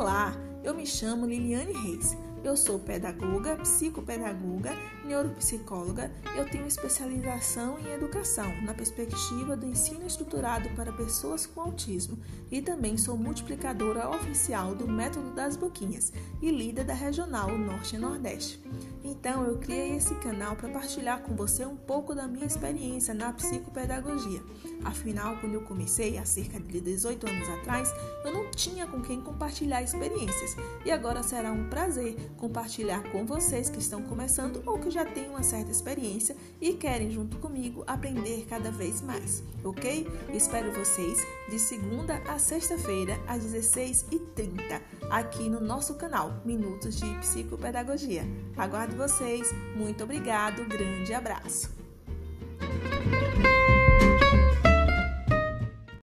Olá, eu me chamo Liliane Reis. Eu sou pedagoga, psicopedagoga, neuropsicóloga. Eu tenho especialização em educação na perspectiva do ensino estruturado para pessoas com autismo e também sou multiplicadora oficial do Método das Boquinhas e líder da Regional Norte e Nordeste. Então, eu criei esse canal para partilhar com você um pouco da minha experiência na psicopedagogia. Afinal, quando eu comecei, há cerca de 18 anos atrás, eu não tinha com quem compartilhar experiências. E agora será um prazer compartilhar com vocês que estão começando ou que já têm uma certa experiência e querem, junto comigo, aprender cada vez mais, ok? Espero vocês de segunda a sexta-feira, às 16h30, aqui no nosso canal Minutos de Psicopedagogia. Aguardo vocês. Muito obrigado. Grande abraço.